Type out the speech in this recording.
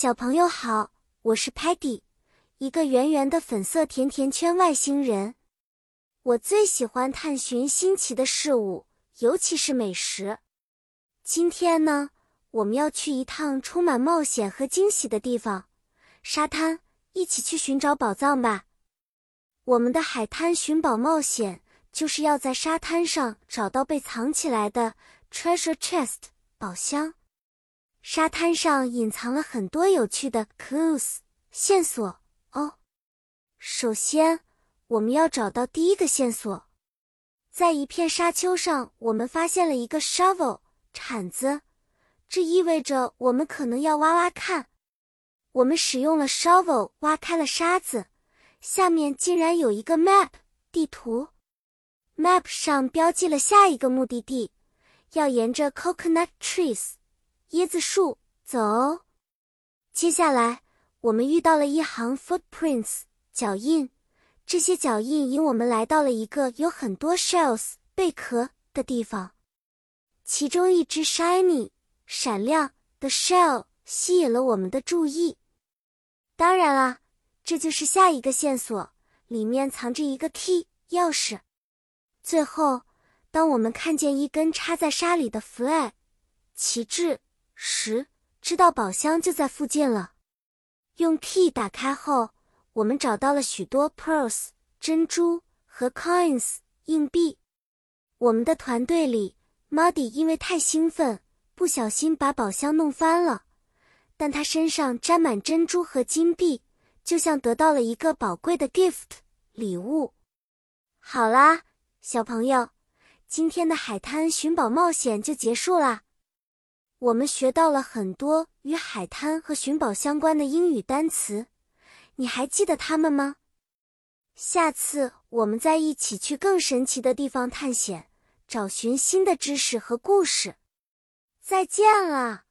小朋友好，我是 Patty，一个圆圆的粉色甜甜圈外星人。我最喜欢探寻新奇的事物，尤其是美食。今天呢，我们要去一趟充满冒险和惊喜的地方——沙滩，一起去寻找宝藏吧。我们的海滩寻宝冒险就是要在沙滩上找到被藏起来的 treasure chest 宝箱。沙滩上隐藏了很多有趣的 clues 线索哦。首先，我们要找到第一个线索，在一片沙丘上，我们发现了一个 shovel 铲子，这意味着我们可能要挖挖看。我们使用了 shovel 挖开了沙子，下面竟然有一个 map 地图，map 上标记了下一个目的地，要沿着 coconut trees。椰子树走。接下来，我们遇到了一行 footprints 脚印，这些脚印引我们来到了一个有很多 shells 贝壳的地方。其中一只 shiny 闪亮的 shell 吸引了我们的注意。当然啦，这就是下一个线索，里面藏着一个 key 钥匙。最后，当我们看见一根插在沙里的 flag 旗帜。十，知道宝箱就在附近了。用 key 打开后，我们找到了许多 pearls 珍珠和 coins 硬币。我们的团队里，Muddy 因为太兴奋，不小心把宝箱弄翻了，但他身上沾满珍珠和金币，就像得到了一个宝贵的 gift 礼物。好啦，小朋友，今天的海滩寻宝冒险就结束啦。我们学到了很多与海滩和寻宝相关的英语单词，你还记得它们吗？下次我们再一起去更神奇的地方探险，找寻新的知识和故事。再见了。